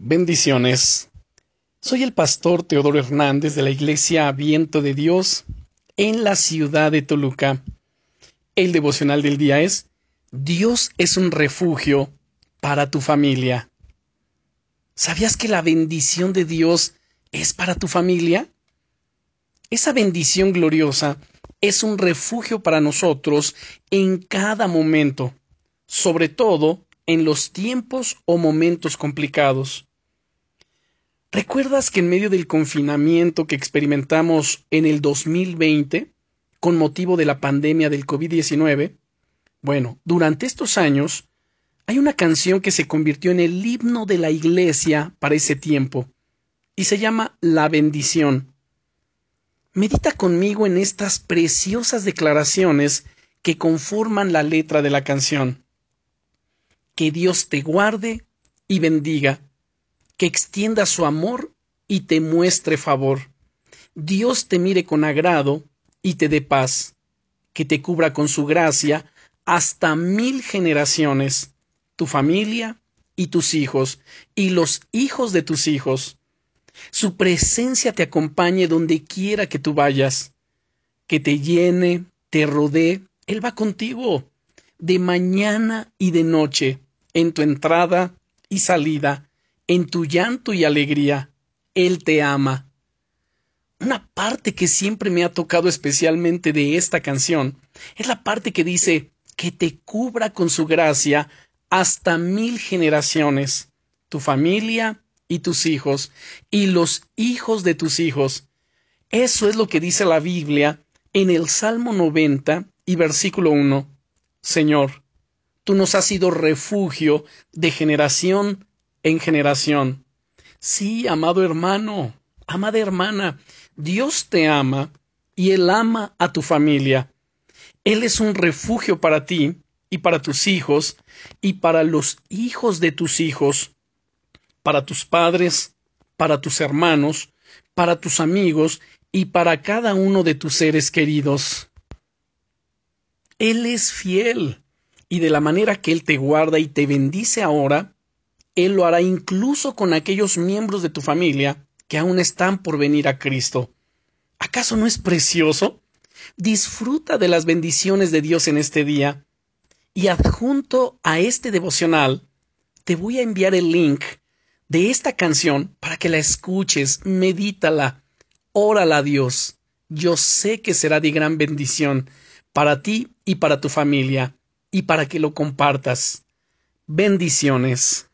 Bendiciones. Soy el pastor Teodoro Hernández de la Iglesia Viento de Dios en la ciudad de Toluca. El devocional del día es Dios es un refugio para tu familia. ¿Sabías que la bendición de Dios es para tu familia? Esa bendición gloriosa es un refugio para nosotros en cada momento, sobre todo en los tiempos o momentos complicados. ¿Recuerdas que en medio del confinamiento que experimentamos en el 2020 con motivo de la pandemia del COVID-19? Bueno, durante estos años hay una canción que se convirtió en el himno de la iglesia para ese tiempo y se llama La bendición. Medita conmigo en estas preciosas declaraciones que conforman la letra de la canción. Que Dios te guarde y bendiga que extienda su amor y te muestre favor. Dios te mire con agrado y te dé paz, que te cubra con su gracia hasta mil generaciones, tu familia y tus hijos, y los hijos de tus hijos. Su presencia te acompañe donde quiera que tú vayas, que te llene, te rodee, Él va contigo, de mañana y de noche, en tu entrada y salida, en tu llanto y alegría, Él te ama. Una parte que siempre me ha tocado especialmente de esta canción es la parte que dice que te cubra con su gracia hasta mil generaciones, tu familia y tus hijos, y los hijos de tus hijos. Eso es lo que dice la Biblia en el Salmo 90 y versículo 1. Señor, tú nos has sido refugio de generación en generación. Sí, amado hermano, amada hermana, Dios te ama y Él ama a tu familia. Él es un refugio para ti y para tus hijos y para los hijos de tus hijos, para tus padres, para tus hermanos, para tus amigos y para cada uno de tus seres queridos. Él es fiel y de la manera que Él te guarda y te bendice ahora, él lo hará incluso con aquellos miembros de tu familia que aún están por venir a Cristo. ¿Acaso no es precioso? Disfruta de las bendiciones de Dios en este día. Y adjunto a este devocional, te voy a enviar el link de esta canción para que la escuches, medítala, órala a Dios. Yo sé que será de gran bendición para ti y para tu familia, y para que lo compartas. Bendiciones.